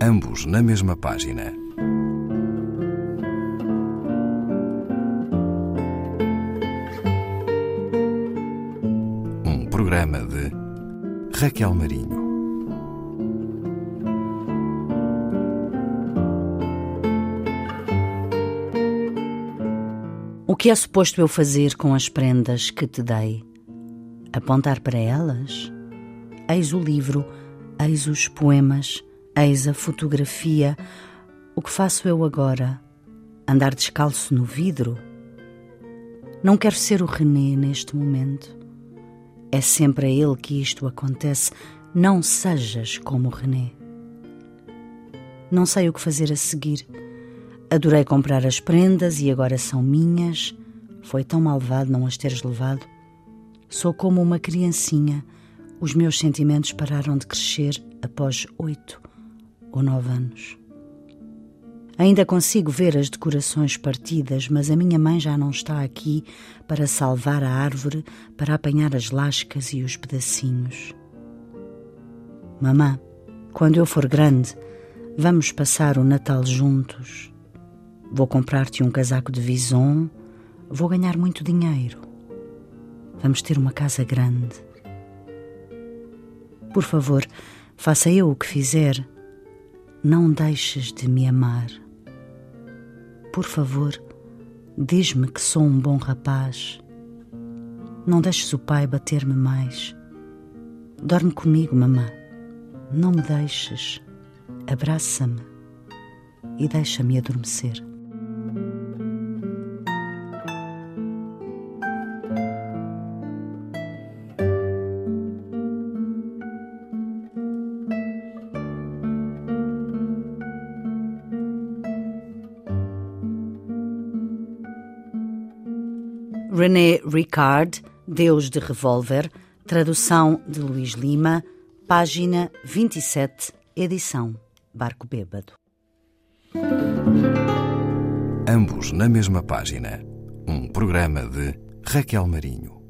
ambos na mesma página. Um programa de Raquel Marinho. O que é suposto eu fazer com as prendas que te dei? Apontar para elas? Eis o livro, eis os poemas, eis a fotografia. O que faço eu agora? Andar descalço no vidro? Não quero ser o René neste momento. É sempre a ele que isto acontece. Não sejas como o René. Não sei o que fazer a seguir. Adorei comprar as prendas e agora são minhas. Foi tão malvado não as teres levado. Sou como uma criancinha. Os meus sentimentos pararam de crescer após oito ou nove anos. Ainda consigo ver as decorações partidas, mas a minha mãe já não está aqui para salvar a árvore, para apanhar as lascas e os pedacinhos. Mamã, quando eu for grande, vamos passar o Natal juntos. Vou comprar-te um casaco de vison, vou ganhar muito dinheiro. Vamos ter uma casa grande. Por favor, faça eu o que fizer. Não deixes de me amar. Por favor, diz-me que sou um bom rapaz. Não deixes o pai bater-me mais. Dorme comigo, mamã. Não me deixes. Abraça-me e deixa-me adormecer. René Ricard, Deus de Revólver, tradução de Luís Lima, página 27, edição Barco Bêbado. Ambos na mesma página. Um programa de Raquel Marinho.